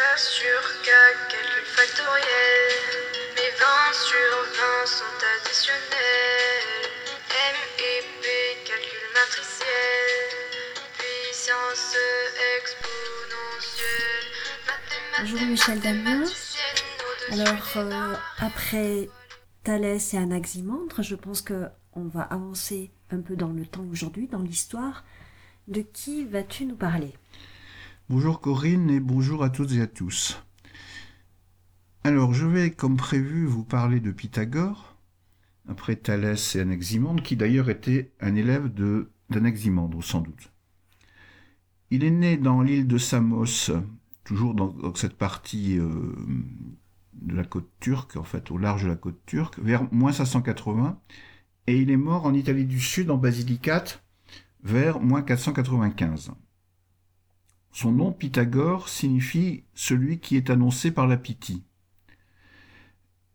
Sur K, calcul factoriel. Mes 20 sur 20 sont additionnels. M et P, calcul matriciel. Puissance exponentielle. Bonjour Michel Damien. Alors, euh, après Thalès et Anaximandre, je pense que on va avancer un peu dans le temps aujourd'hui, dans l'histoire. De qui vas-tu nous parler? Bonjour Corinne et bonjour à toutes et à tous. Alors, je vais, comme prévu, vous parler de Pythagore, après Thalès et Anaximandre, qui d'ailleurs était un élève d'Anaximandre, sans doute. Il est né dans l'île de Samos, toujours dans, cette partie euh, de la côte turque, en fait, au large de la côte turque, vers moins 580, et il est mort en Italie du Sud, en Basilicate, vers moins 495. Son nom Pythagore signifie celui qui est annoncé par la Pythie.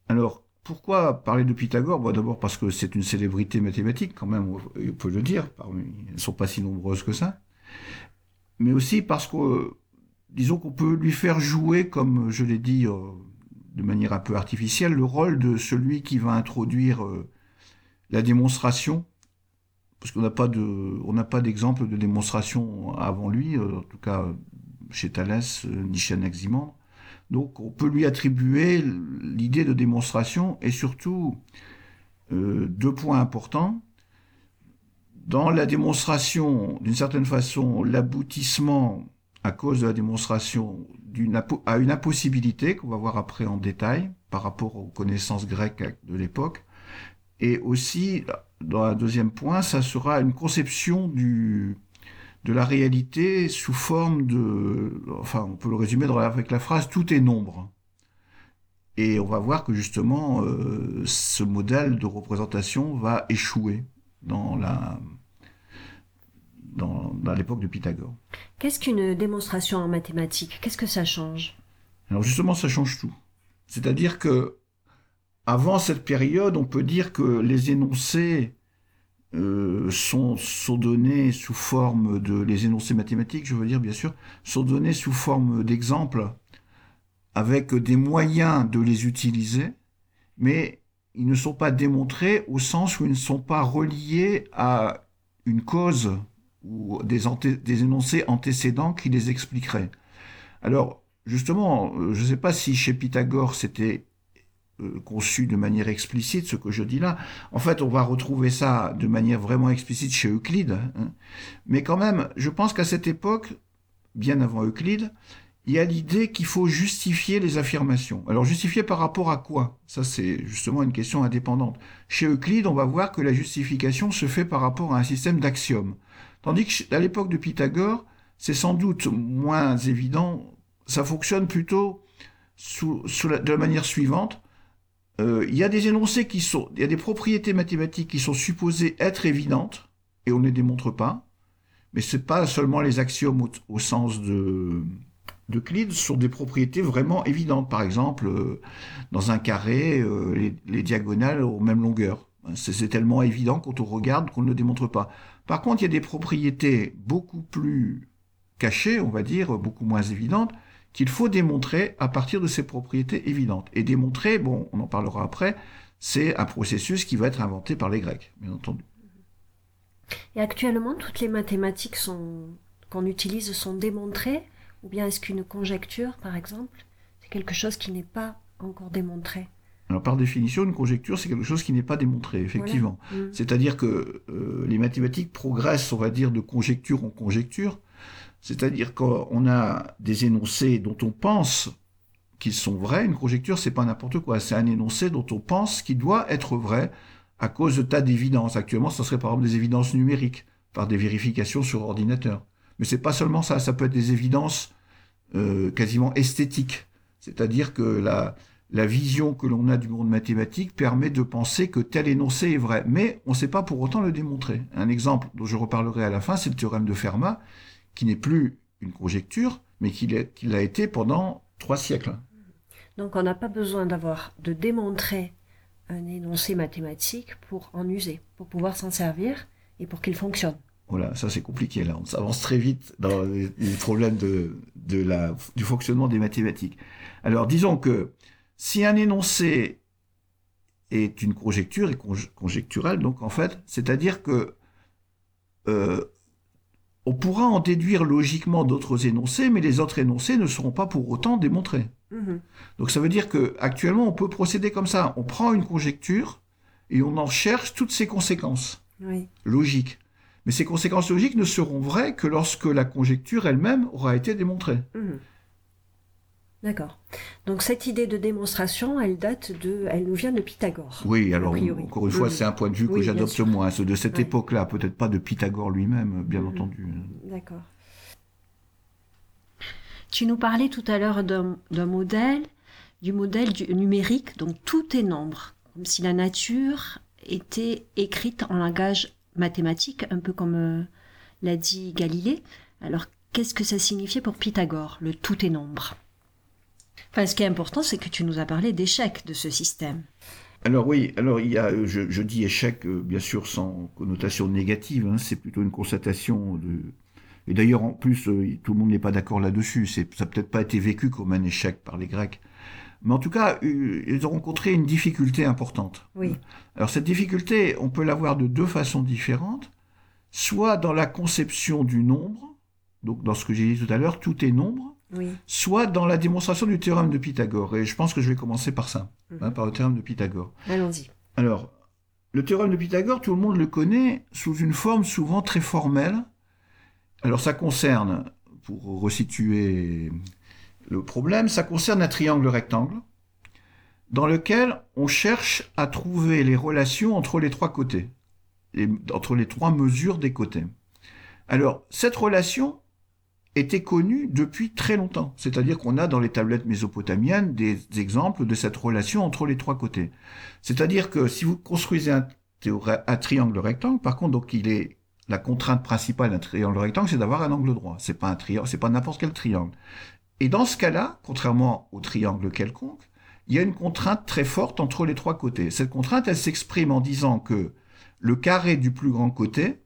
Alors, pourquoi parler de Pythagore? D'abord parce que c'est une célébrité mathématique, quand même, on peut le dire, elles ne sont pas si nombreuses que ça. Mais aussi parce que, disons qu'on peut lui faire jouer, comme je l'ai dit euh, de manière un peu artificielle, le rôle de celui qui va introduire euh, la démonstration, parce qu'on n'a pas de, on n'a pas d'exemple de démonstration avant lui, euh, en tout cas chez Thalès euh, ni chez Anaximandre. Donc on peut lui attribuer l'idée de démonstration et surtout deux points importants. Dans la démonstration, d'une certaine façon, l'aboutissement à cause de la démonstration à une impossibilité qu'on va voir après en détail par rapport aux connaissances grecques de l'époque. Et aussi, dans un deuxième point, ça sera une conception du, de la réalité sous forme de, enfin, on peut le résumer avec la phrase tout est nombre. Et on va voir que justement, euh, ce modèle de représentation va échouer dans la, dans, l'époque de Pythagore. Qu'est-ce qu'une démonstration en mathématiques? Qu'est-ce que ça change? Alors justement, ça change tout. C'est-à-dire que avant cette période, on peut dire que les énoncés euh, sont, sont donnés sous forme de les énoncés mathématiques, je veux dire bien sûr, sont donnés sous forme d'exemples avec des moyens de les utiliser, mais ils ne sont pas démontrés au sens où ils ne sont pas reliés à une cause ou des, des énoncés antécédents qui les expliqueraient. Alors, justement, euh, je ne sais pas si chez Pythagore c'était conçu de manière explicite, ce que je dis là. En fait, on va retrouver ça de manière vraiment explicite chez Euclide. Hein. Mais quand même, je pense qu'à cette époque, bien avant Euclide, il y a l'idée qu'il faut justifier les affirmations. Alors justifier par rapport à quoi? Ça c'est justement une question indépendante. Chez Euclide, on va voir que la justification se fait par rapport à un système d'axiomes. Tandis qu'à l'époque de Pythagore, c'est sans doute moins évident, ça fonctionne plutôt sous, de la manière suivante. Euh, il y a des énoncés qui sont, il y a des propriétés mathématiques qui sont supposées être évidentes, et on ne les démontre pas. Mais c'est pas seulement les axiomes au, sens de, d'Euclide sont des propriétés vraiment évidentes. Par exemple, euh, dans un carré, euh, les, les, diagonales aux mêmes longueurs. C'est tellement évident quand on regarde qu'on ne le démontre pas. Par contre, il y a des propriétés beaucoup plus cachées, on va dire, beaucoup moins évidentes, qu'il faut démontrer à partir de ces propriétés évidentes. Et démontrer, bon, on en parlera après, c'est un processus qui va être inventé par les Grecs, bien entendu. Et actuellement, toutes les mathématiques qu'on utilise sont démontrées, ou bien est-ce qu'une conjecture, par exemple, c'est quelque chose qui n'est pas encore démontré? Alors par définition, une conjecture, c'est quelque chose qui n'est pas démontré, effectivement. Mm. C'est-à-dire que euh, les mathématiques progressent, on va dire, de conjecture en conjecture. C'est-à-dire qu'on a des énoncés dont on pense qu'ils sont vrais. Une conjecture, c'est pas n'importe quoi. C'est un énoncé dont on pense qu'il doit être vrai à cause de tas d'évidences. Actuellement, ça serait par exemple des évidences numériques, par des vérifications sur ordinateur. Mais c'est pas seulement ça. Ça peut être des évidences euh, quasiment esthétiques. C'est-à-dire que la vision que l'on a du monde mathématique permet de penser que tel énoncé est vrai, mais on ne sait pas pour autant le démontrer. Un exemple dont je reparlerai à la fin, c'est le théorème de Fermat, qui n'est plus une conjecture, mais qui l'a été pendant trois siècles. Donc on n'a pas besoin d'avoir de démontrer un énoncé mathématique pour en user, pour pouvoir s'en servir et pour qu'il fonctionne. Voilà, ça c'est compliqué là. On s'avance très vite dans les, problèmes de, de la, du fonctionnement des mathématiques. Alors disons que si un énoncé est une conjecture et conjecturale, donc en fait, c'est-à-dire que euh, on pourra en déduire logiquement d'autres énoncés, mais les autres énoncés ne seront pas pour autant démontrés. Mhm. Donc ça veut dire que actuellement on peut procéder comme ça. On prend une conjecture et on en cherche toutes ses conséquences logiques. Mais ces conséquences logiques ne seront vraies que lorsque la conjecture elle-même aura été démontrée. Mhm. D'accord. Donc cette idée de démonstration, elle date de, elle nous vient de Pythagore. Oui, alors encore une fois, c'est un point de vue que j'adopte moins, ceux de cette époque-là, peut-être pas de Pythagore lui-même, bien mhm. entendu. D'accord. Tu nous parlais tout à l'heure d'un modèle, du modèle du numérique, donc tout est nombre, comme si la nature était écrite en langage mathématique, un peu comme euh, l'a dit Galilée. Alors qu'est-ce que ça signifiait pour Pythagore, le tout est nombre? Enfin, ce qui est important, c'est que tu nous as parlé d'échec de ce système. Alors oui, alors il y a, euh, je, dis échec, euh, bien sûr, sans connotation négative, hein, c'est plutôt une constatation de... Et d'ailleurs, en plus, euh, tout le monde n'est pas d'accord là-dessus, ça n'a peut-être pas été vécu comme un échec par les Grecs. Mais en tout cas, ils ont rencontré une difficulté importante. Oui. Alors cette difficulté, on peut l'avoir de deux façons différentes. Soit dans la conception du nombre, donc dans ce que j'ai dit tout à l'heure, tout est nombre, soit dans la démonstration du théorème de Pythagore. Et je pense que je vais commencer par ça, mhm. hein, par le théorème de Pythagore. Allons-y. Alors, le théorème de Pythagore, tout le monde le connaît sous une forme souvent très formelle. Alors ça concerne, pour resituer le problème, ça concerne un triangle rectangle dans lequel on cherche à trouver les relations entre les trois côtés, entre les trois mesures des côtés. Alors, cette relation, était connu depuis très longtemps. C'est-à-dire qu'on a dans les tablettes mésopotamiennes des exemples de cette relation entre les trois côtés. C'est-à-dire que si vous construisez un, un, triangle rectangle, par contre, donc la contrainte principale d'un triangle rectangle, c'est d'avoir un angle droit. C'est pas un triangle, c'est pas n'importe quel triangle. Et dans ce cas-là, contrairement au triangle quelconque, il y a une contrainte très forte entre les trois côtés. Cette contrainte, elle s'exprime en disant que le carré du plus grand côté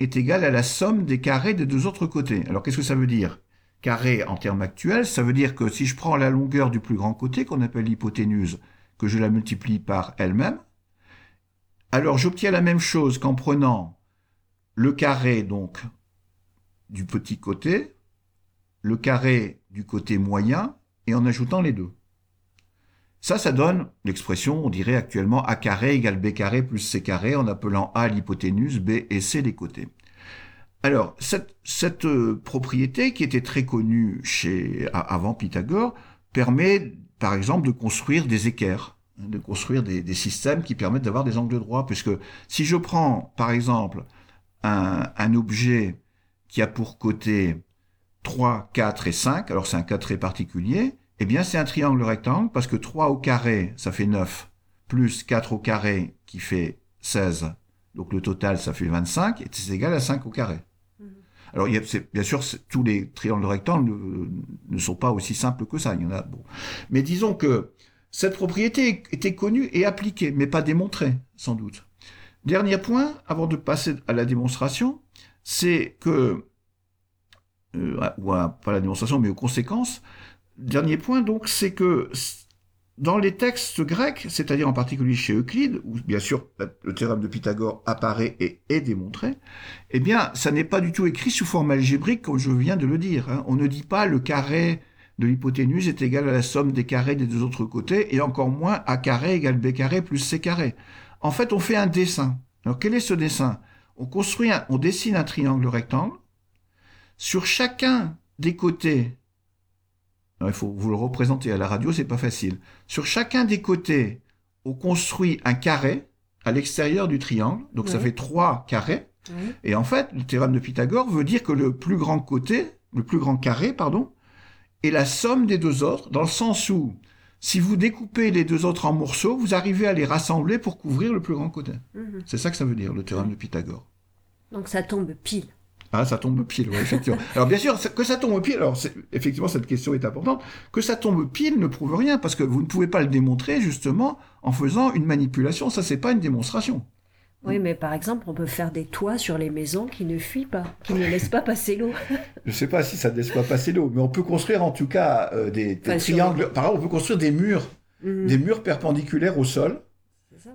est égal à la somme des carrés des deux autres côtés. Alors qu'est-ce que ça veut dire? Carré en termes actuels, ça veut dire que si je prends la longueur du plus grand côté, qu'on appelle l'hypoténuse, que je la multiplie par elle-même, alors j'obtiens la même chose qu'en prenant le carré donc du petit côté, le carré du côté moyen, et en ajoutant les deux. Ça, ça donne l'expression, on dirait actuellement A carré égale B carré plus C carré, en appelant A l'hypoténuse, B et C les côtés. Alors, cette, euh, propriété qui était très connue chez, avant Pythagore permet, par exemple, de construire des équerres, hein, de construire des, systèmes qui permettent d'avoir des angles droits, puisque si je prends, par exemple, un, un objet qui a pour côté 3, 4 et 5, alors c'est un cas très particulier, eh bien, c'est un triangle rectangle parce que 3 au carré, ça fait 9, plus 4 au carré qui fait 16. Donc le total, ça fait 25, et c'est égal à 5 au carré. Mhm. Alors, il y a, bien sûr, tous les triangles rectangles ne, sont pas aussi simples que ça. Il y en a. Bon. Mais disons que cette propriété était connue et appliquée, mais pas démontrée, sans doute. Dernier point, avant de passer à la démonstration, c'est que, euh, ou pas la démonstration, mais aux conséquences, Dernier point, donc, c'est que dans les textes grecs, c'est-à-dire en particulier chez Euclide, où bien sûr le théorème de Pythagore apparaît et est démontré, eh bien, ça n'est pas du tout écrit sous forme algébrique comme je viens de le dire. Hein. On ne dit pas le carré de l'hypoténuse est égal à la somme des carrés des deux autres côtés, et encore moins A carré égale B carré plus C carré. En fait, on fait un dessin. Alors, quel est ce dessin? On construit, on dessine un triangle rectangle. Sur chacun des côtés il faut vous le représenter à la radio, c'est pas facile. Sur chacun des côtés, on construit un carré à l'extérieur du triangle, donc ça fait trois carrés. Et en fait, le théorème de Pythagore veut dire que le plus grand côté, le plus grand carré, pardon, est la somme des deux autres, dans le sens où si vous découpez les deux autres en morceaux, vous arrivez à les rassembler pour couvrir le plus grand côté. Mhm. C'est ça que ça veut dire, le théorème de Pythagore. Donc ça tombe pile. Ah, ça tombe pile, oui, effectivement. alors bien sûr, que ça tombe pile, alors effectivement cette question est importante, que ça tombe pile ne prouve rien, parce que vous ne pouvez pas le démontrer justement en faisant une manipulation, ça c'est pas une démonstration. Oui, mais par exemple, on peut faire des toits sur les maisons qui ne fuient pas, qui ne laissent pas passer l'eau. Je ne sais pas si ça ne laisse pas passer l'eau, mais on peut construire en tout cas euh, des, triangles. Par exemple, on peut construire des murs, mhm. des murs perpendiculaires au sol,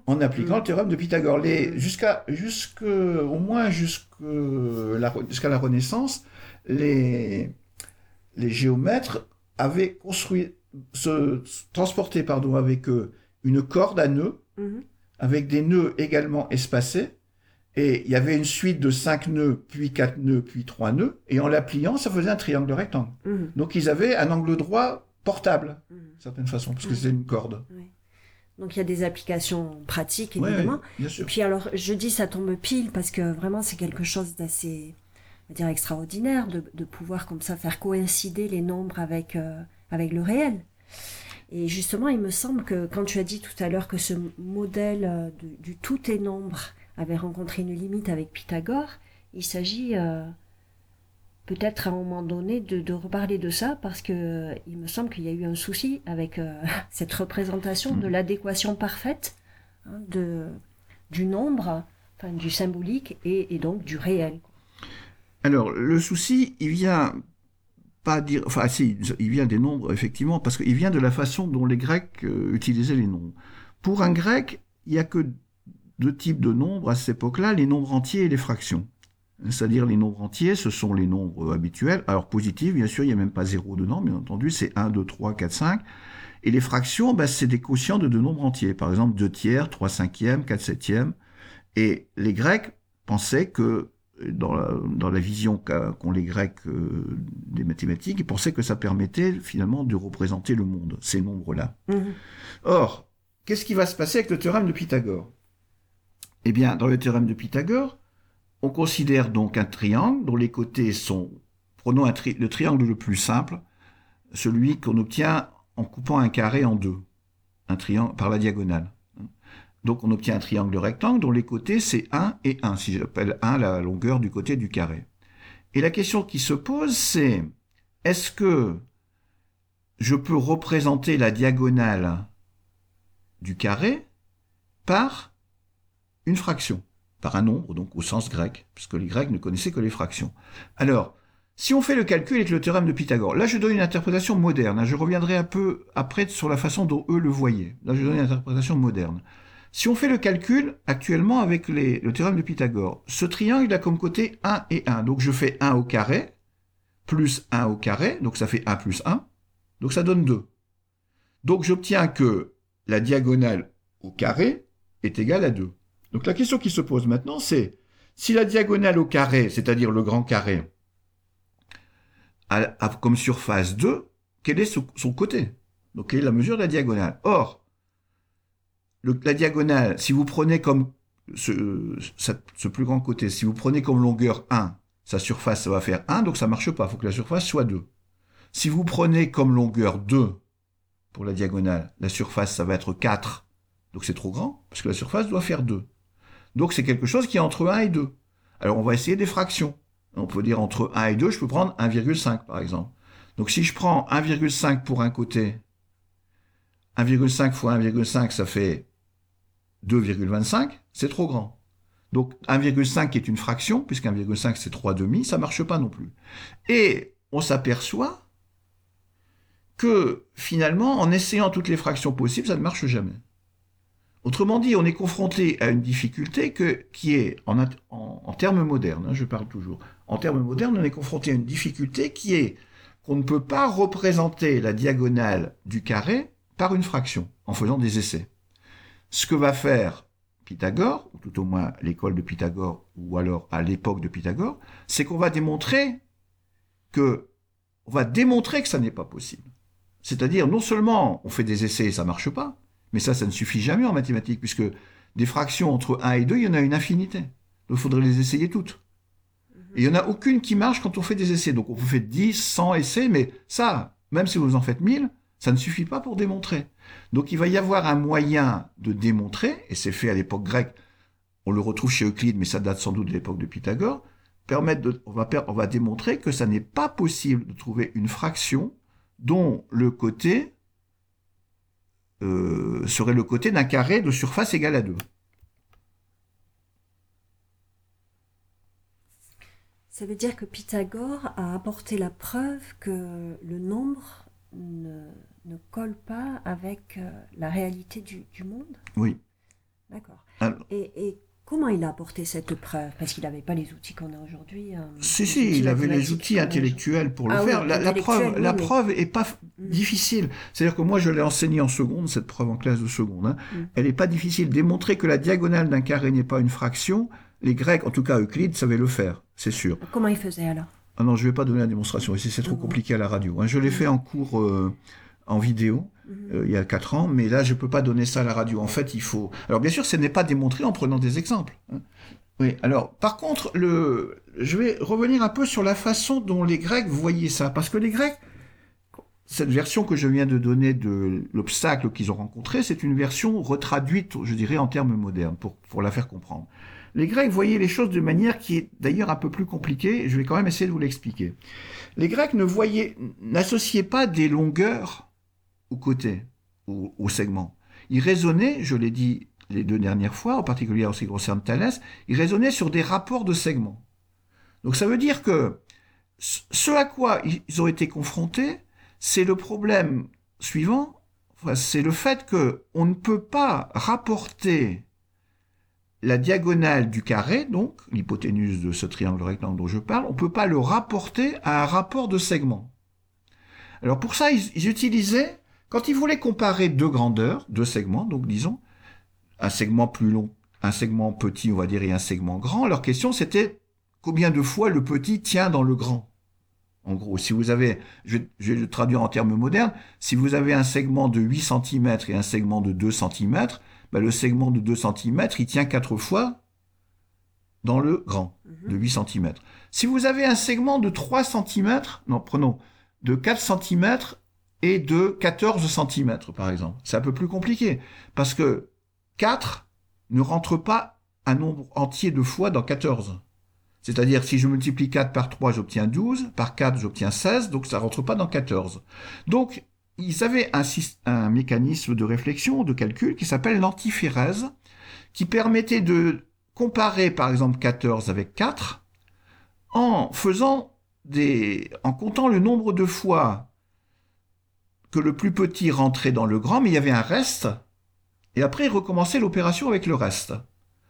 en appliquant le mhm. théorème de Pythagore. Mhm. jusqu'à, au moins jusqu'à la, Renaissance, les, les géomètres avaient construit, se transporté pardon, avec eux une corde à nœuds avec des nœuds également espacés. Et il y avait une suite de cinq nœuds, puis quatre nœuds, puis trois nœuds. Et en la pliant, ça faisait un triangle rectangle. Mhm. Donc ils avaient un angle droit portable, mmh. d'une certaine façon, parce que c'était une corde. Donc il y a des applications pratiques, évidemment. Et puis alors, je dis ça tombe pile parce que vraiment c'est quelque chose d'assez, dire extraordinaire de, de, pouvoir comme ça faire coïncider les nombres avec, euh, avec le réel. Et justement, il me semble que quand tu as dit tout à l'heure que ce modèle euh, du, tout est nombre avait rencontré une limite avec Pythagore, il s'agit euh, peut-être à un moment donné de, reparler de ça parce que il me semble qu'il y a eu un souci avec euh, cette représentation de mm. l'adéquation parfaite hein, de, du nombre, enfin, du symbolique et, et donc du réel. Alors, le souci, il vient pas dire, enfin si, il vient des nombres effectivement, parce qu'il vient de la façon dont les Grecs euh, utilisaient les nombres. Pour un Grec, il n'y a que deux types de nombres à cette époque-là, les nombres entiers et les fractions. C'est-à-dire les nombres entiers, ce sont les nombres habituels. Alors positifs, bien sûr, il n'y a même pas zéro dedans, bien entendu, c'est 1, 2, 3, 4, 5. Et les fractions, ben, c'est des quotients de deux nombres entiers. Par exemple, 2 tiers, 3 cinquièmes, 4 septièmes. Et les Grecs pensaient que dans la, dans la vision qu'ont les Grecs euh, des mathématiques, ils pensaient que ça permettait finalement de représenter le monde, ces nombres-là. Mhm. Or, qu'est-ce qui va se passer avec le théorème de Pythagore? Eh bien, dans le théorème de Pythagore, on considère donc un triangle dont les côtés sont, prenons le triangle le plus simple, celui qu'on obtient en coupant un carré en deux, un triangle par la diagonale. Donc on obtient un triangle rectangle dont les côtés c'est 1 et 1, si j'appelle 1 la longueur du côté du carré. Et la question qui se pose c'est est-ce que je peux représenter la diagonale du carré par une fraction, par un nombre, donc au sens grec, puisque les Grecs ne connaissaient que les fractions. Alors, si on fait le calcul avec le théorème de Pythagore, là je donne une interprétation moderne, hein. je reviendrai un peu après sur la façon dont eux le voyaient. Là je donne une interprétation moderne. Si on fait le calcul actuellement avec le théorème de Pythagore, ce triangle a comme côté 1 et 1. Donc je fais 1 au carré, plus 1 au carré, donc ça fait 1 plus 1, donc ça donne 2. Donc j'obtiens que la diagonale au carré est égale à 2. Donc la question qui se pose maintenant, c'est si la diagonale au carré, c'est-à-dire le grand carré, a, comme surface 2, quel est son, côté? Donc quelle est la mesure de la diagonale? Or, la diagonale, si vous prenez comme ce, ce, plus grand côté, si vous prenez comme longueur 1, sa surface, ça va faire 1, donc ça marche pas, il faut que la surface soit 2. Si vous prenez comme longueur 2 pour la diagonale, la surface, ça va être 4, donc c'est trop grand, parce que la surface doit faire 2. Donc c'est quelque chose qui est entre 1 et 2. Alors on va essayer des fractions. On peut dire entre 1 et 2, je peux prendre 1,5 par exemple. Donc si je prends 1,5 pour un côté, 1,5 fois 1,5, ça fait 2,25, c'est trop grand. Donc 1,5 est une fraction, puisque 1,5 c'est 3 demi, ça marche pas non plus. Et on s'aperçoit que finalement, en essayant toutes les fractions possibles, ça ne marche jamais. Autrement dit, on est confronté à une difficulté qui est, en, en, termes modernes, hein, je parle toujours, en termes modernes, on est confronté à une difficulté qui est qu'on ne peut pas représenter la diagonale du carré par une fraction, en faisant des essais. Ce que va faire Pythagore, ou tout au moins l'école de Pythagore, ou alors à l'époque de Pythagore, c'est qu'on va démontrer que, on va démontrer que ça n'est pas possible. C'est-à-dire, non seulement on fait des essais et ça marche pas, mais ça, ça ne suffit jamais en mathématiques, puisque des fractions entre 1 et 2, il y en a une infinité. Donc il faudrait les essayer toutes. Et il n'y en a aucune qui marche quand on fait des essais. Donc on fait 10, 100 essais, mais ça, même si vous en faites 1000, ça ne suffit pas pour démontrer. Donc il va y avoir un moyen de démontrer, et c'est fait à l'époque grecque, on le retrouve chez Euclide, mais ça date sans doute de l'époque de Pythagore, permettre de, on, va, on va démontrer que ça n'est pas possible de trouver une fraction dont le côté euh, serait le côté d'un carré de surface égale à 2. Ça veut dire que Pythagore a apporté la preuve que le nombre ne, ne colle pas avec euh, la réalité du, du monde? Oui. D'accord. Et, et comment il a apporté cette preuve? Parce qu'il n'avait pas les outils qu'on a aujourd'hui. euh, Si, si, il avait les outils intellectuels pour le Ah oui, faire. la, preuve, oui, la mais- preuve est pas Mm. difficile. C'est-à-dire que moi, je l'ai enseigné en seconde, cette preuve en classe de seconde. hein. Mm. Elle n'est pas difficile. Démontrer que la diagonale d'un carré n'est pas une fraction, les Grecs, en tout cas Euclide, savaient le faire, c'est sûr. Comment il faisait alors? Ah non, je vais pas donner la démonstration ici, c'est trop Mhm. compliqué à la radio. hein. Je l'ai fait en cours euh, en vidéo Mhm. euh, il y a quatre ans, mais là je peux pas donner ça à la radio. En fait, il faut. Alors bien sûr, ce n'est pas démontré en prenant des exemples. hein. Oui. Alors, par contre, le, je vais revenir un peu sur la façon dont les Grecs voyaient ça, parce que les Grecs, cette version que je viens de donner de l'obstacle qu'ils ont rencontré, c'est une version retraduite, je dirais, en termes modernes, pour, pour la faire comprendre. Les Grecs voyaient les choses de manière qui est d'ailleurs un peu plus compliquée, et je vais quand même essayer de vous l'expliquer. Les Grecs ne voyaient, n'associaient pas des longueurs aux côtés, aux, aux segments. Ils raisonnaient, je l'ai dit les deux dernières fois, en particulier en ce qui concerne Thalès, ils raisonnaient sur des rapports de segments. Donc ça veut dire que ce à quoi ils ont été confrontés, c'est le problème suivant, c'est le fait que on ne peut pas rapporter la diagonale du carré, donc l'hypoténuse de ce triangle rectangle dont je parle, on ne peut pas le rapporter à un rapport de segments. Alors pour ça, ils utilisaient, quand ils voulaient comparer deux grandeurs, deux segments, donc disons, un segment plus long, un segment petit, on va dire, et un segment grand, leur question c'était combien de fois le petit tient dans le grand? En gros, si vous avez, je vais, je vais le traduire en termes modernes, si vous avez un segment de 8 cm et un segment de 2 cm, ben le segment de 2 cm, il tient quatre fois dans le grand, de 8 cm. Si vous avez un segment de 3 cm, non, prenons, de 4 cm et de 14 cm, par exemple, c'est un peu plus compliqué, parce que 4 ne rentre pas un nombre entier de fois dans 14. C'est-à-dire, si je multiplie 4 par 3, j'obtiens 12, par 4, j'obtiens 16, donc ça rentre pas dans 14. Donc, ils avaient un, un mécanisme de réflexion, de calcul, qui s'appelle l'antiphérèse, qui permettait de comparer, par exemple, 14 avec 4, en faisant des, en comptant le nombre de fois que le plus petit rentrait dans le grand, mais il y avait un reste, et après, il recommençait l'opération avec le reste.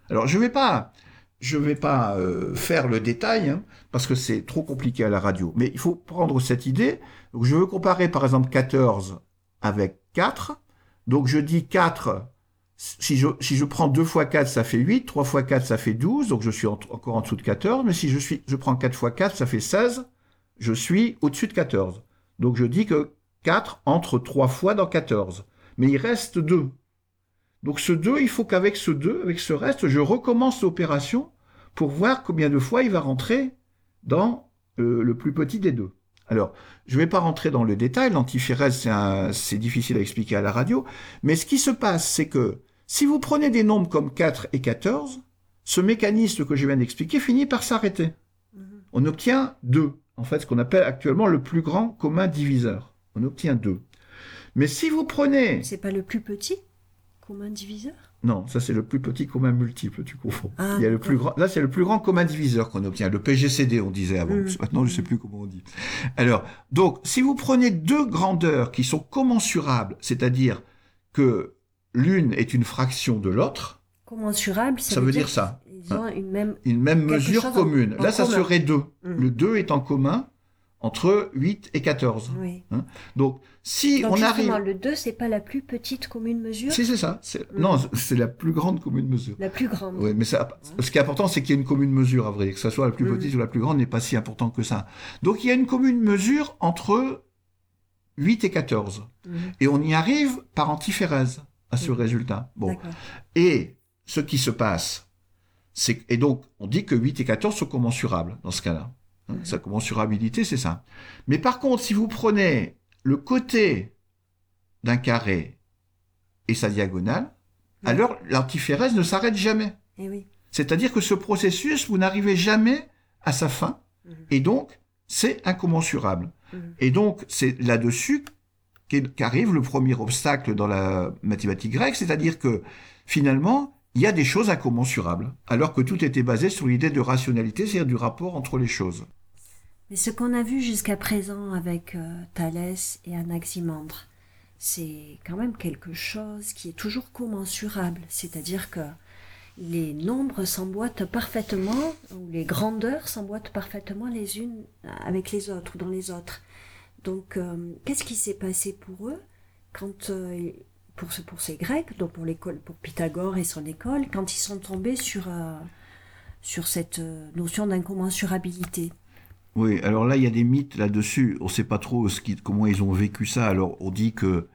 Alors, je vais pas, je vais pas euh, faire le détail, hein, parce que c'est trop compliqué à la radio. Mais il faut prendre cette idée. Donc, je veux comparer, par exemple, 14 avec 4. Donc, je dis 4, si je, prends 2 fois 4, ça fait 8. 3 fois 4, ça fait 12. Donc, je suis en- encore en dessous de 14. Mais si je, suis, je prends 4 fois 4, ça fait 16. Je suis au-dessus de 14. Donc, je dis que 4 entre 3 fois dans 14. Mais il reste 2. Donc ce 2, il faut qu'avec ce 2, avec ce reste, je recommence l'opération pour voir combien de fois il va rentrer dans euh, le plus petit des deux. Alors, je ne vais pas rentrer dans le détail, c'est un- c'est difficile à expliquer à la radio, mais ce qui se passe, c'est que si vous prenez des nombres comme 4 et 14, ce mécanisme que je viens d'expliquer finit par s'arrêter. Mhm. On obtient 2, en fait, ce qu'on appelle actuellement le plus grand commun diviseur. On obtient 2. Mais si vous prenez... C'est pas le plus petit commun diviseur? Non, ça c'est le plus petit commun multiple, tu confonds. Ah, Il y a le plus grand, là c'est le plus grand commun diviseur qu'on obtient, le PGCD on disait avant. Mm. Maintenant je sais plus comment on dit. Alors, donc si vous prenez deux grandeurs qui sont commensurables, c'est-à-dire que l'une est une fraction de l'autre, Commensurable, ça, Ça veut dire ça. Ils ont une même. une même mesure en- commune. en là ça commun. serait 2. Mm. Le 2 est en commun entre 8 et 14. Oui. Donc si Donc on arrive... le 2, c'est pas la plus petite commune mesure, Si c'est ça. c'est- Mm. Non, c'est la plus grande commune mesure. la plus grande. Oui, mais ça, ce qui est important, c'est qu'il y ait une commune mesure, à vrai dire. Que ça soit la plus Mm. petite ou la plus grande n'est pas si important que ça. Donc, il y a une commune mesure entre 8 et 14. Mhm. Et on y arrive par antiphérèse à ce résultat. Bon. Et ce qui se passe, c'est, et donc, on dit que 8 et 14 sont commensurables dans ce cas-là. Sa commensurabilité, c'est ça. Mais par contre, si vous prenez le côté d'un carré et sa diagonale, alors l'antiphérèse ne s'arrête jamais. Eh oui. C'est-à-dire que ce processus, vous n'arrivez jamais à sa fin, Mhm. et donc c'est incommensurable. Mhm. Et donc c'est là-dessus qu'arrive le premier obstacle dans la mathématique grecque, c'est-à-dire que finalement, il y a des choses incommensurables, alors que tout était basé sur l'idée de rationalité, c'est-à-dire du rapport entre les choses. Mais ce qu'on a vu jusqu'à présent avec euh, Thalès et Anaximandre, c'est quand même quelque chose qui est toujours commensurable, c'est-à-dire que les nombres s'emboîtent parfaitement, ou les grandeurs s'emboîtent parfaitement les unes avec les autres ou dans les autres. Donc, euh, qu'est-ce qui s'est passé pour eux quand, euh, pour, ce, pour ces Grecs, donc pour l'école, pour Pythagore et son école, quand ils sont tombés sur, sur cette notion d'incommensurabilité? Oui, alors là, il y a des mythes là-dessus. On ne sait pas trop ce qui, comment ils ont vécu ça. Alors, on dit que,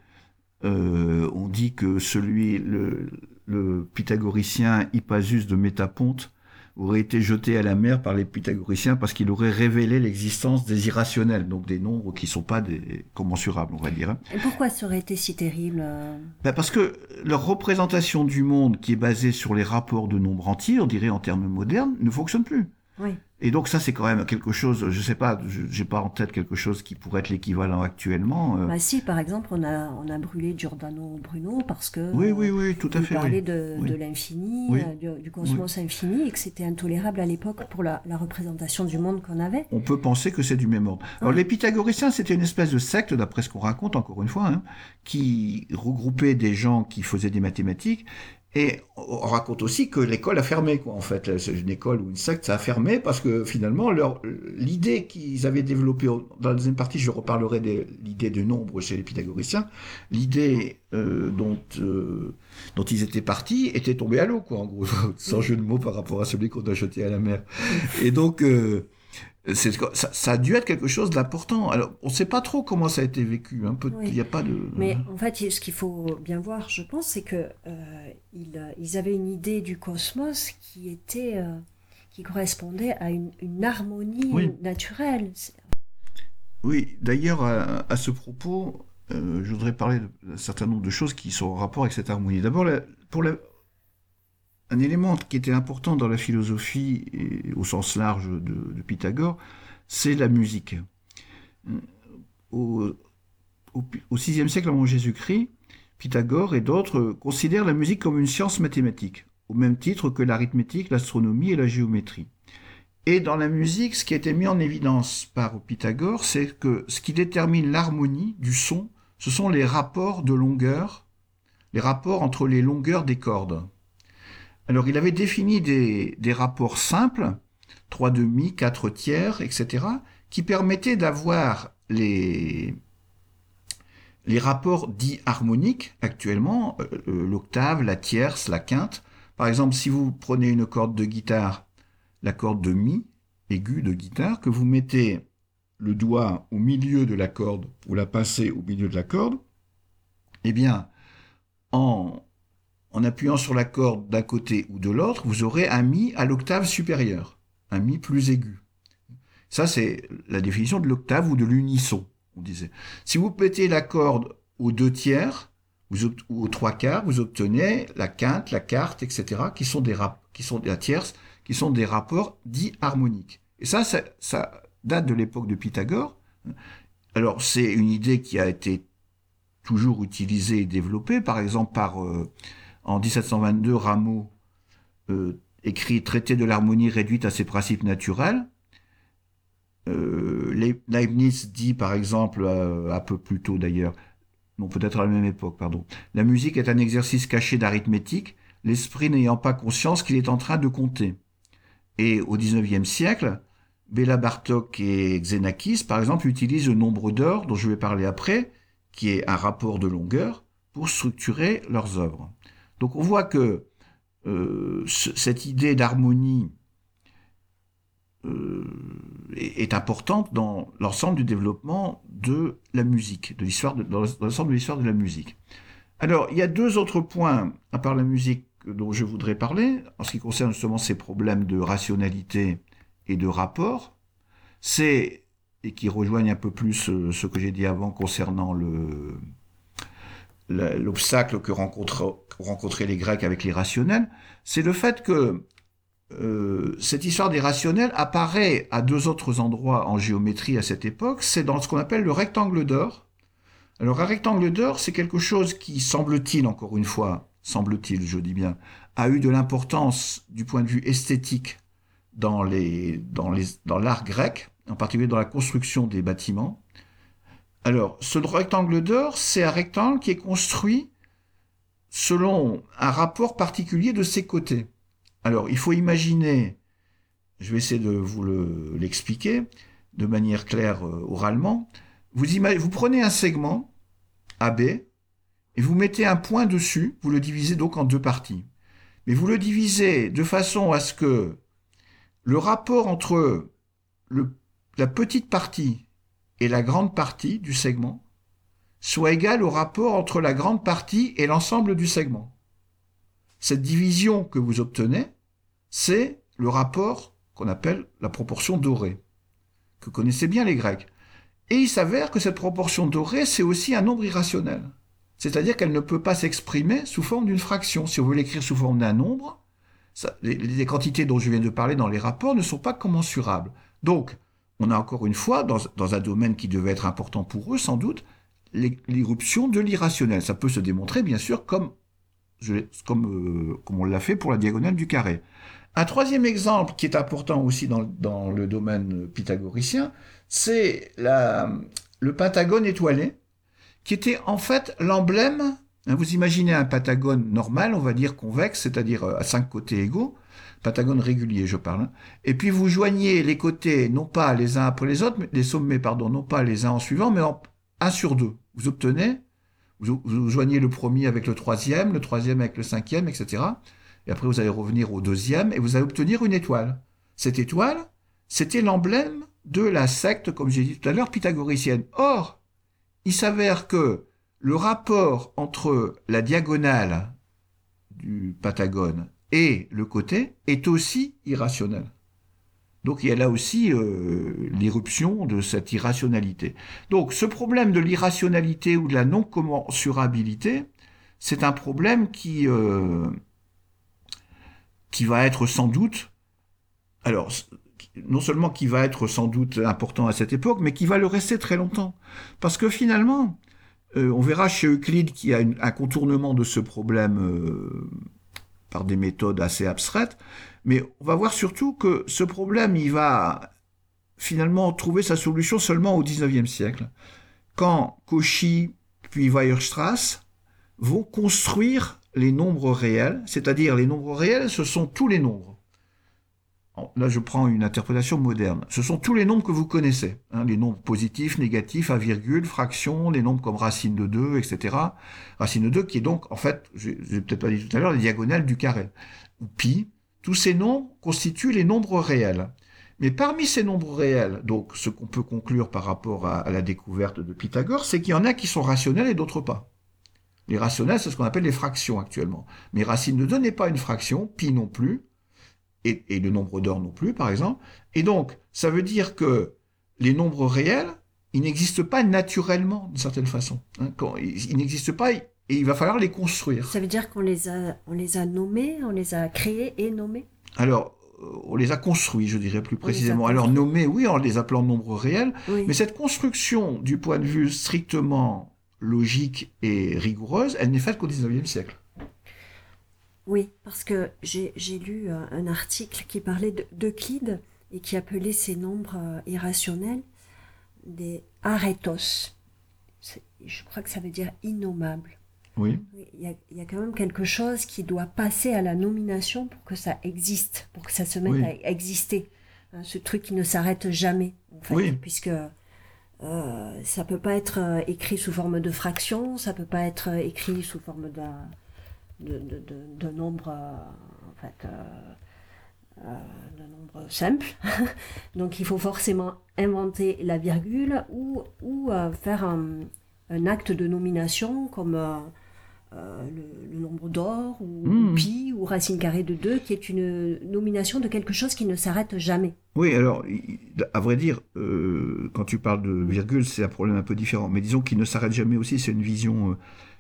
on dit que celui, le, le pythagoricien Hippasus de Métaponte aurait été jeté à la mer par les pythagoriciens parce qu'il aurait révélé l'existence des irrationnels, donc des nombres qui ne sont pas des commensurables, on va dire. Hein. Et pourquoi ça aurait été si terrible euh? Ben Parce que leur représentation du monde, qui est basée sur les rapports de nombres entiers, on dirait en termes modernes, ne fonctionne plus. Oui. Et donc ça, c'est quand même quelque chose, je sais pas, j'ai pas en tête quelque chose qui pourrait être l'équivalent actuellement. Euh. Bah si, par exemple, on a, on a brûlé Giordano Bruno parce que... Oui, oui, oui, tout à fait. parlait de, de l'infini, euh, du, cosmos infini, et que c'était intolérable à l'époque pour la, la, représentation du monde qu'on avait. On peut penser que c'est du même ordre. Alors les pythagoriciens, c'était une espèce de secte, d'après ce qu'on raconte, encore une fois, hein, qui regroupait des gens qui faisaient des mathématiques et on raconte aussi que l'école a fermé, quoi, en fait. Une école ou une secte, ça a fermé parce que finalement, l'idée qu'ils avaient développée, dans la deuxième partie, je reparlerai de l'idée de nombre chez les pythagoriciens, l'idée euh, dont, euh, dont ils étaient partis était tombée à l'eau, quoi, en gros, sans jeu de mots par rapport à celui qu'on a jeté à la mer. Et donc, euh, ça, ça, a dû être quelque chose d'important. Alors, on ne sait pas trop comment ça a été vécu. Un peu, il n'y a pas de. Mais en fait, ce qu'il faut bien voir, je pense, c'est que euh, ils, ils, avaient une idée du cosmos qui était, euh, qui correspondait à une, une harmonie naturelle. Oui. D'ailleurs, à, à, ce propos, euh, je voudrais parler d'un certain nombre de choses qui sont en rapport avec cette harmonie. D'abord, pour la, un élément qui était important dans la philosophie, au sens large de, Pythagore, c'est la musique. Au, VIe siècle avant Jésus-Christ, Pythagore et d'autres considèrent la musique comme une science mathématique, au même titre que l'arithmétique, l'astronomie et la géométrie. Et dans la musique, ce qui a été mis en évidence par Pythagore, c'est que ce qui détermine l'harmonie du son, ce sont les rapports de longueur, les rapports entre les longueurs des cordes. Alors il avait défini des, rapports simples, 3 demi, 4 tiers, etc., qui permettaient d'avoir les, rapports dits harmoniques actuellement, euh, euh, l'octave, la tierce, la quinte. Par exemple, si vous prenez une corde de guitare, la corde de mi, aiguë de guitare, que vous mettez le doigt au milieu de la corde ou la pincée au milieu de la corde, eh bien, en en appuyant sur la corde d'un côté ou de l'autre, vous aurez un mi à l'octave supérieure, un mi plus aigu. Ça, c'est la définition de l'octave ou de l'unisson, on disait. Si vous pétez la corde aux deux tiers ou aux trois quarts, vous obtenez la quinte, la quarte, etc., qui sont des qui sont des tierces, qui sont des rapports dits harmoniques. Et ça, ça, date de l'époque de Pythagore. Alors, c'est une idée qui a été toujours utilisée et développée, par exemple par euh, en 1722, Rameau euh, écrit Traité de l'harmonie réduite à ses principes naturels. Euh, Leibniz dit par exemple, euh, un peu plus tôt d'ailleurs, non peut-être à la même époque, pardon, la musique est un exercice caché d'arithmétique, l'esprit n'ayant pas conscience qu'il est en train de compter. Et au XIXe siècle, Béla Bartok et Xenakis, par exemple, utilisent le nombre d'heures, dont je vais parler après, qui est un rapport de longueur, pour structurer leurs œuvres. Donc on voit que euh, cette idée d'harmonie euh, est, importante dans l'ensemble du développement de la musique, de l'histoire dans l'ensemble de l'histoire de la musique. Alors il y a deux autres points à part la musique dont je voudrais parler en ce qui concerne justement ces problèmes de rationalité et de rapport. C'est et qui rejoignent un peu plus euh, ce que j'ai dit avant concernant le l'obstacle que rencontraient les Grecs avec les rationnels, c'est le fait que euh, cette histoire des rationnels apparaît à deux autres endroits en géométrie à cette époque, c'est dans ce qu'on appelle le rectangle d'or. Alors un rectangle d'or, c'est quelque chose qui, semble-t-il, encore une fois, semble-t-il, je dis bien, a eu de l'importance du point de vue esthétique dans l'art grec, en particulier dans la construction des bâtiments. Alors, ce rectangle d'or, c'est un rectangle qui est construit selon un rapport particulier de ses côtés. Alors, il faut imaginer, je vais essayer de vous le, l'expliquer de manière claire euh, oralement. Vous, prenez un segment AB et vous mettez un point dessus, vous le divisez donc en deux parties. Mais vous le divisez de façon à ce que le rapport entre la petite partie et la grande partie du segment soit égal au rapport entre la grande partie et l'ensemble du segment. Cette division que vous obtenez, c'est le rapport qu'on appelle la proportion dorée, que connaissaient bien les Grecs. Et il s'avère que cette proportion dorée, c'est aussi un nombre irrationnel. C'est-à-dire qu'elle ne peut pas s'exprimer sous forme d'une fraction. Si on veut l'écrire sous forme d'un nombre, les, quantités dont je viens de parler dans les rapports ne sont pas commensurables. Donc, on a encore une fois, dans, un domaine qui devait être important pour eux, sans doute, l'irruption de l'irrationnel. Ça peut se démontrer, bien sûr, euh, comme on l'a fait pour la diagonale du carré. Un troisième exemple qui est important aussi dans, dans le domaine pythagoricien, c'est le pentagone étoilé, qui était en fait l'emblème Hein, vous imaginez un pentagone normal, on va dire convexe, c'est-à-dire euh, à cinq côtés égaux, pentagone régulier, je parle. Hein. Et puis vous joignez les côtés, non pas les uns après les autres, mais les sommets, pardon, non pas les uns en suivant, mais en un sur deux. Vous obtenez, vous, joignez le premier avec le troisième, le troisième avec le cinquième, etc. Et après vous allez revenir au deuxième et vous allez obtenir une étoile. Cette étoile, c'était l'emblème de la secte, comme j'ai dit tout à l'heure, pythagoricienne. Or, il s'avère que le rapport entre la diagonale du pentagone et le côté est aussi irrationnel. Donc il y a là aussi euh, l'irruption de cette irrationalité. Donc ce problème de l'irrationalité ou de la non-commensurabilité, c'est un problème qui, euh, qui va être sans doute, alors non seulement qui va être sans doute important à cette époque, mais qui va le rester très longtemps. Parce que finalement, euh, on verra chez Euclide qu'il y a un contournement de ce problème euh, par des méthodes assez abstraites, mais on va voir surtout que ce problème, il va finalement trouver sa solution seulement au XIXe siècle, quand Cauchy puis Weierstrass vont construire les nombres réels, c'est-à-dire les nombres réels, ce sont tous les nombres Là, je prends une interprétation moderne. Ce sont tous les nombres que vous connaissez. Hein, les nombres positifs, négatifs, à virgule, fractions, les nombres comme racine de 2, etc. Racine de 2 qui est donc, en fait, j'ai peut-être pas dit tout à l'heure, la diagonale du carré. Ou pi. Tous ces nombres constituent les nombres réels. Mais parmi ces nombres réels, donc ce qu'on peut conclure par rapport à, à la découverte de Pythagore, c'est qu'il y en a qui sont rationnels et d'autres pas. Les rationnels, c'est ce qu'on appelle les fractions actuellement. Mais racine de 2 n'est pas une fraction, pi non plus, et, le nombre d'or non plus, par exemple. Et donc, ça veut dire que les nombres réels, ils n'existent pas naturellement, d'une certaine façon. Hein. quand, ils, n'existent pas et il va falloir les construire. Ça veut dire qu'on les a, on les a nommés, on les a créés et nommés? Alors, euh, on les a construits, je dirais plus précisément. Alors, nommés, oui, en les appelant nombres réels, mais cette construction, du point de vue strictement logique et rigoureuse, elle n'est faite qu'au XIXe siècle. Oui, parce que j'ai lu euh, un article qui parlait d'Euclide et qui appelait ces nombres euh, irrationnels des arétos. Je crois que ça veut dire innommable. Oui. Il y, a, il y, a, quand même quelque chose qui doit passer à la nomination pour que ça existe, pour que ça se mette à exister. Hein, ce truc qui ne s'arrête jamais, en fait, oui. puisque euh, ça peut pas être euh, écrit sous forme de fraction, ça peut pas être écrit sous forme d'un de, de, de, nombre, euh, en fait, euh, euh, de. Donc il faut forcément inventer la virgule ou, ou faire un, un, acte de nomination comme le, nombre d'or ou hmm. pi ou racine carrée de 2 qui est une nomination de quelque chose qui ne s'arrête jamais. Oui, alors à vrai dire, quand tu parles de virgule, c'est un problème un peu différent. Mais disons qu'il ne s'arrête jamais aussi, c'est une vision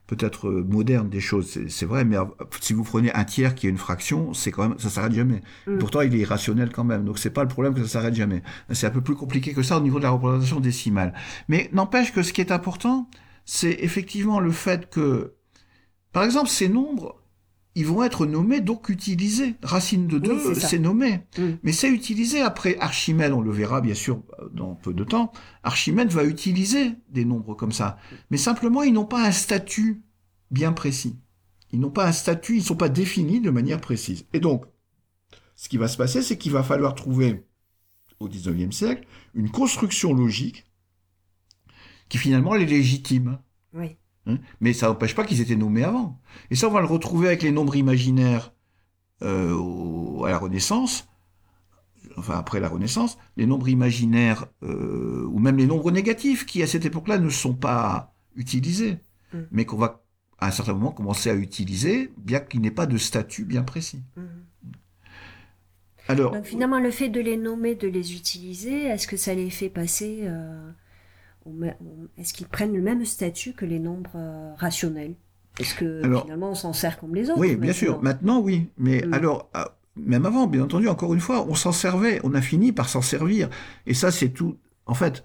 peut-être euh, moderne des choses, c'est vrai, mais si vous prenez un tiers qui est une fraction, c'est quand même, ça s'arrête jamais. Mm. Pourtant, il est irrationnel quand même, donc c'est pas le problème que ça s'arrête jamais. C'est un peu plus compliqué que ça au niveau de la représentation décimale. Mais n'empêche que ce qui est important, c'est effectivement le fait que, par exemple, ces nombres, ils vont être nommés, donc utilisés. Racine de 2, Oui, c'est nommé. Mm. Mais c'est utilisé après Archimède, on le verra bien sûr dans peu de temps. Archimède va utiliser des nombres comme ça. Mais simplement, ils n'ont pas un statut bien précis. Ils n'ont pas un statut, ils ne sont pas définis de manière précise. Et donc, ce qui va se passer, c'est qu'il va falloir trouver, au XIXe siècle, une construction logique qui finalement est légitime. Oui. Hein, Mais ça n'empêche pas qu'ils étaient nommés avant. Et ça, on va le retrouver avec les nombres imaginaires euh, au- à la Renaissance, enfin après la Renaissance, les nombres imaginaires, euh, ou même les nombres négatifs, qui à cette époque-là ne sont pas utilisés, Mm. mais qu'on va à un certain moment commencer à utiliser, bien qu'il n'ait pas de statut bien précis. Mhm. Alors, Donc finalement, le fait de les nommer, de les utiliser, est-ce que ça les fait passer euh, Est-ce qu'ils prennent le même statut que les nombres euh, rationnels? Est-ce que Alors- finalement on s'en sert comme les autres Oui, bien sûr. Maintenant, oui. Mais Mm. alors, ah, même avant, bien entendu, encore une fois, on s'en servait. On a fini par s'en servir. Et ça, c'est tout. En fait,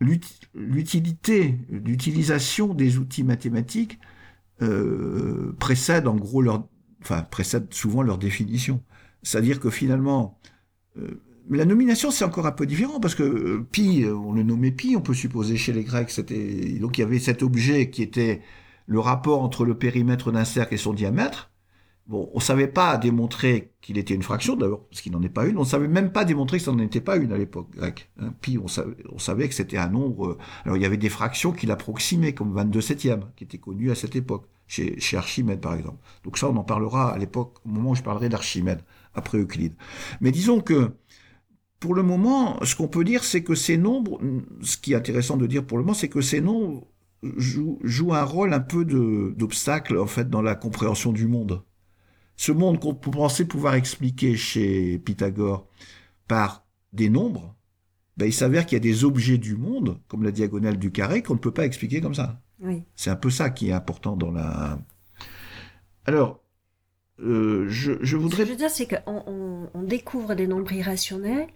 l'ut- l'utilité, l'utilisation des outils mathématiques euh, précède en gros leur, enfin précède souvent leur définition. C'est-à-dire que finalement, euh, mais la nomination c'est encore un peu différent parce que euh, pi, euh, on le nommait pi, on peut supposer chez les Grecs, c'était donc il y avait cet objet qui était le rapport entre le périmètre d'un cercle et son diamètre. Bon, on savait pas démontrer qu'il était une fraction, d'abord, parce qu'il n'en est pas une. On savait même pas démontrer que ça n'en était pas une à l'époque grecque. Hein. Pi, on savait, on savait que c'était un nombre. euh, Alors, il y avait des fractions qui l'approximaient, comme 22 septième, qui était connu à cette époque, chez, chez Archimède, par exemple. Donc ça, on en parlera à l'époque, au moment où je parlerai d'Archimède, après Euclide. Mais disons que, pour le moment, ce qu'on peut dire, c'est que ces nombres, ce qui est intéressant de dire pour le moment, c'est que ces nombres jouent, jouent un rôle un peu d'obstacle, en fait, dans la compréhension du monde ce monde qu'on pensait pouvoir expliquer chez Pythagore par des nombres, ben, il s'avère qu'il y a des objets du monde, comme la diagonale du carré, qu'on ne peut pas expliquer comme ça. Oui. C'est un peu ça qui est important dans la... Alors, euh, je, je Ce que voudrais... je veux dire, c'est qu'on on, on découvre des nombres irrationnels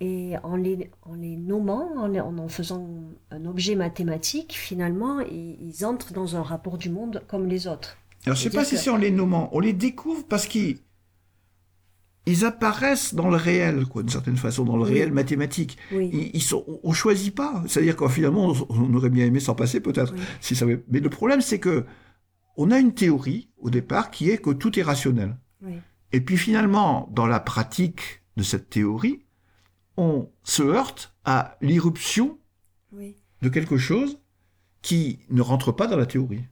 et en les, en les nommant, en, les- en en faisant un objet mathématique, finalement, ils, ils entrent dans un rapport du monde comme les autres. Alors, je sais C'est-à-dire pas si c'est en les nommant. On les découvre parce qu'ils ils apparaissent dans le réel, quoi, d'une certaine façon, dans le Oui. réel mathématique. Oui. Ils, ils sont, on- on choisit pas. C'est-à-dire qu'en finalement, on, on aurait bien aimé s'en passer peut-être. Oui. Si ça Mais le problème, c'est que on a une théorie au départ qui est que tout est rationnel. Oui. Et puis finalement, dans la pratique de cette théorie, on se heurte à l'irruption Oui. de quelque chose qui ne rentre pas dans la théorie.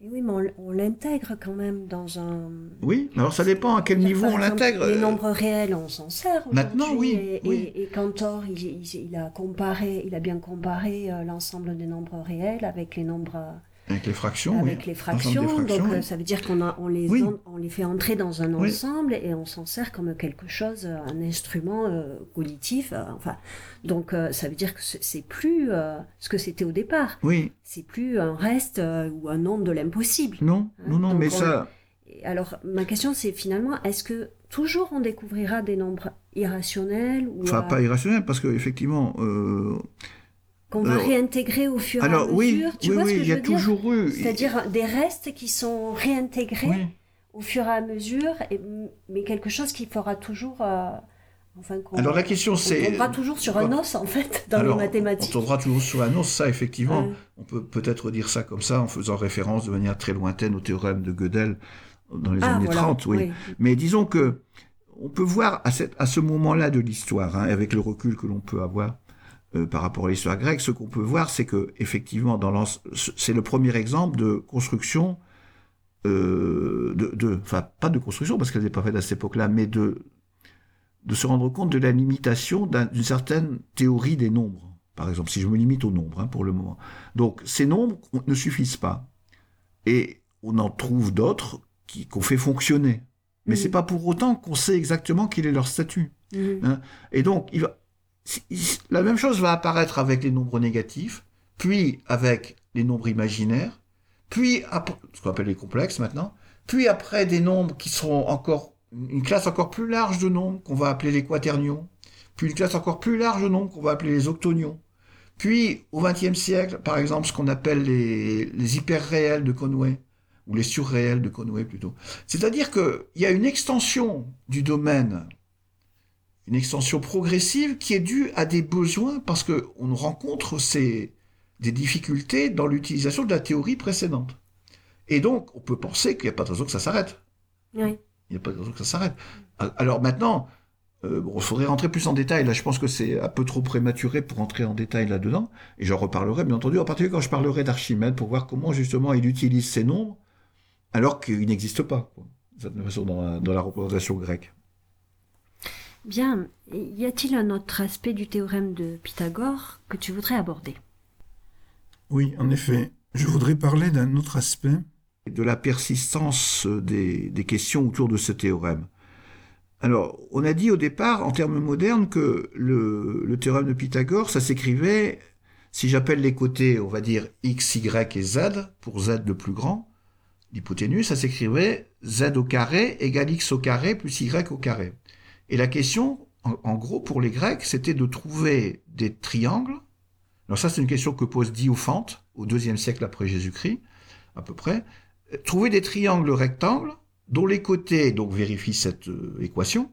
Et oui, mais on, l'intègre quand même dans un. Oui, alors ça dépend à quel niveau on l'intègre. Les nombres réels, on s'en sert. Maintenant, oui, Et, oui. et- et Cantor, il, il- il a comparé, il a bien comparé euh, l'ensemble des nombres réels avec les nombres, Avec les fractions, avec oui. les fractions. donc, euh, oui. ça veut dire qu'on on les, Oui. en- on les fait entrer dans un ensemble et on s'en sert comme quelque chose, euh, un instrument euh, cognitif. euh, enfin, donc, euh, ça veut dire que c'est plus ce que c'était au départ. Oui, C'est plus un reste ou un nombre de l'impossible. non, Hein, non, non, donc mais on- ça... Alors, ma question, c'est finalement, est-ce que toujours on découvrira des nombres irrationnels ou Enfin, pas irrationnel, parce que effectivement, qu'on va réintégrer au fur et alors à oui, mesure Tu oui, vois oui, ce que il je y a dire toujours eu. C'est-à-dire des restes qui sont réintégrés Oui. au fur et à mesure, et- mais quelque chose qui fera toujours. euh, enfin, qu'on Alors la question on c'est. tombera toujours sur un os, en fait, dans Alors, les mathématiques. On tombera toujours sur un os, ça effectivement. Ouais. On peut peut-être dire ça comme ça en faisant référence de manière très lointaine au théorème de Gödel dans les Ah, années voilà, 30, oui. Mais disons que on peut voir à, cette- à ce moment-là de l'histoire, hein, avec le recul que l'on peut avoir euh, par rapport à l'histoire grecque, ce qu'on peut voir, c'est que effectivement, dans c'est le premier exemple de construction euh, de, de, enfin pas de construction parce qu'elle n'est pas faite à cette époque-là, mais de de se rendre compte de la limitation d'un- d'une certaine théorie des nombres. Par exemple, si je me limite aux nombres hein, pour le moment. Donc ces nombres ne suffisent pas, et on en trouve d'autres qui qu'on fait fonctionner. Mais Mhm. c'est pas pour autant qu'on sait exactement quel est leur statut. Mhm. Et donc, il va, la même chose va apparaître avec les nombres négatifs, puis avec les nombres imaginaires, puis ce qu'on appelle les complexes maintenant, puis après des nombres qui seront encore une classe encore plus large de nombres qu'on va appeler les quaternions, puis une classe encore plus large de nombres qu'on va appeler les octonions. Puis, au XXe siècle, par exemple, ce qu'on appelle les, les hyperréels de Conway, ou les surréels de Conway plutôt. C'est-à-dire qu'il y a une extension du domaine, une extension progressive qui est due à des besoins parce qu'on rencontre ces, des difficultés dans l'utilisation de la théorie précédente. Et donc, on peut penser qu'il n'y a pas de raison que ça s'arrête. Oui. Il n'y a pas de raison que ça s'arrête. Alors maintenant, euh, il faudrait rentrer plus en détail. Là, je pense que c'est un peu trop prématuré pour rentrer en détail là-dedans. Et j'en reparlerai, bien entendu, en particulier quand je parlerai d'Archimède, pour voir comment justement il utilise ces nombres, alors qu'ils n'existent pas, de façon, dans la, dans la représentation grecque. Bien. Y a-t-il un autre aspect du théorème de Pythagore que tu voudrais aborder? Oui, en effet. Je voudrais parler d'un autre aspect. De la persistance des, des questions autour de ce théorème. Alors, on a dit au départ, en termes modernes, que le, théorème de Pythagore, ça s'écrivait, si j'appelle les côtés, on va dire x, y et z, pour z le plus grand, l'hypoténuse, ça s'écrivait z au carré égale x au carré plus y au carré. Et la question, en, gros, pour les Grecs, c'était de trouver des triangles. Alors ça, c'est une question que pose Diophante au deuxième siècle après Jésus-Christ, à peu près. Trouver des triangles rectangles dont les côtés donc vérifient cette euh, équation,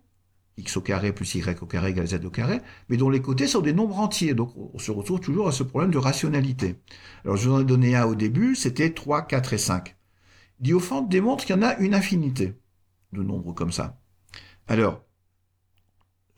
x au carré plus y au carré égale z au carré, mais dont les côtés sont des nombres entiers. Donc on se retrouve toujours à ce problème de rationalité. Alors je vous en ai donné un au début, c'était 3, 4 et 5. Diophante démontre qu'il y en a une infinité de nombres comme ça. Alors,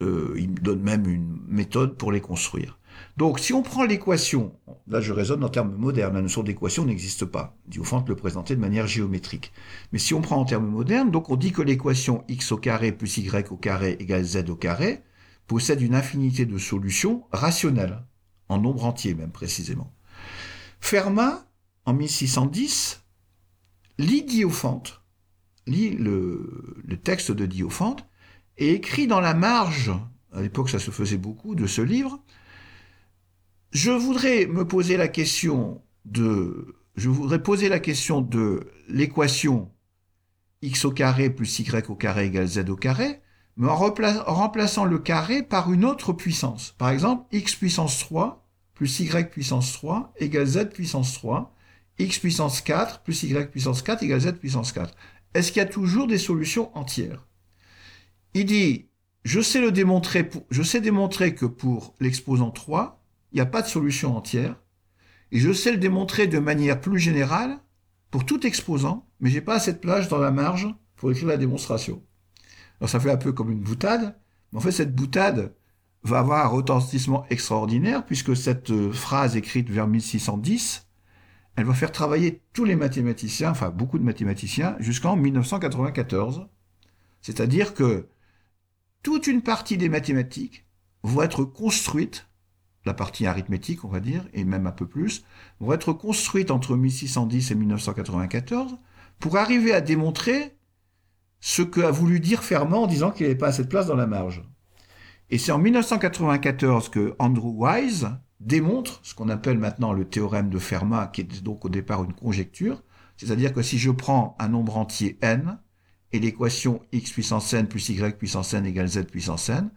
euh, il donne même une méthode pour les construire. Donc, si on prend l'équation, là je raisonne en termes modernes, la notion d'équation n'existe pas. Diophante le présentait de manière géométrique. Mais si on prend en termes modernes, donc on dit que l'équation x au carré plus y au carré égale z au carré possède une infinité de solutions rationnelles, en nombre entier même précisément. Fermat, en 1610, lit Diophante, lit le, le texte de Diophante, et écrit dans la marge, à l'époque ça se faisait beaucoup, de ce livre, je voudrais me poser la question de, je voudrais poser la question de l'équation x au carré plus y au carré égale z au carré, mais en, remplaçant le carré par une autre puissance. Par exemple, x puissance 3 plus y puissance 3 égale z puissance 3, x puissance 4 plus y puissance 4 égale z puissance 4. Est-ce qu'il y a toujours des solutions entières? Il dit, je sais le démontrer, je sais démontrer que pour l'exposant 3, il n'y a pas de solution entière. Et je sais le démontrer de manière plus générale pour tout exposant, mais j'ai pas assez de plage dans la marge pour écrire la démonstration. Alors ça fait un peu comme une boutade, mais en fait cette boutade va avoir un retentissement extraordinaire puisque cette euh, phrase écrite vers 1610, elle va faire travailler tous les mathématiciens, enfin beaucoup de mathématiciens, jusqu'en 1994. C'est-à-dire que toute une partie des mathématiques vont être construites la partie arithmétique, on va dire, et même un peu plus, vont être construites entre 1610 et 1994 pour arriver à démontrer ce qu'a voulu dire Fermat en disant qu'il n'y avait pas assez de place dans la marge. Et c'est en 1994 que Andrew Wise démontre ce qu'on appelle maintenant le théorème de Fermat, qui est donc au départ une conjecture, c'est-à-dire que si je prends un nombre entier n, et l'équation x puissance n plus y puissance n égale z puissance n,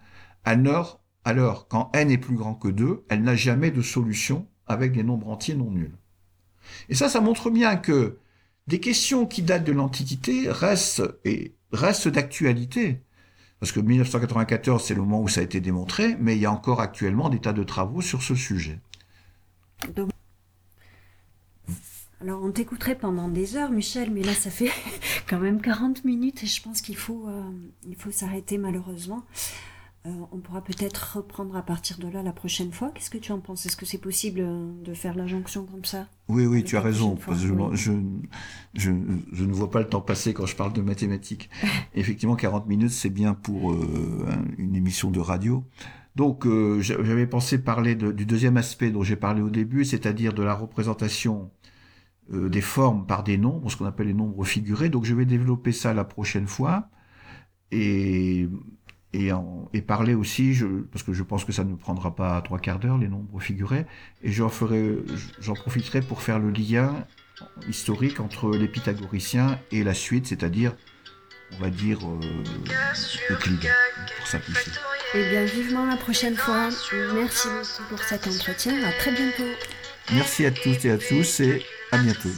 alors quand n est plus grand que 2, elle n'a jamais de solution avec des nombres entiers non nuls. Et ça, ça montre bien que des questions qui datent de l'Antiquité restent, et restent d'actualité. Parce que 1994, c'est le moment où ça a été démontré, mais il y a encore actuellement des tas de travaux sur ce sujet. Alors on t'écouterait pendant des heures, Michel, mais là ça fait quand même 40 minutes et je pense qu'il faut, euh, il faut s'arrêter malheureusement. Euh, on pourra peut-être reprendre à partir de là la prochaine fois. Qu'est-ce que tu en penses? Est-ce que c'est possible euh, de faire la jonction comme ça? Oui, oui, tu as raison. je, ne vois pas le temps passer quand je parle de mathématiques. Effectivement, 40 minutes, c'est bien pour euh, une émission de radio. Donc, j'avais pensé parler du deuxième aspect dont j'ai parlé au début, c'est-à-dire de la représentation des formes par des nombres, ce qu'on appelle les nombres figurés. Donc, je vais développer ça la prochaine fois. Et et, parler aussi, parce que je pense que ça ne prendra pas trois quarts d'heure, les nombres figurés, et j'en profiterai pour faire le lien historique entre les pythagoriciens et la suite, c'est-à-dire, on va dire, euh, Euclide, pour simplifier. Eh bien, vivement la prochaine fois. Merci beaucoup pour cet entretien. À très bientôt. Merci à tous et à tous et à bientôt.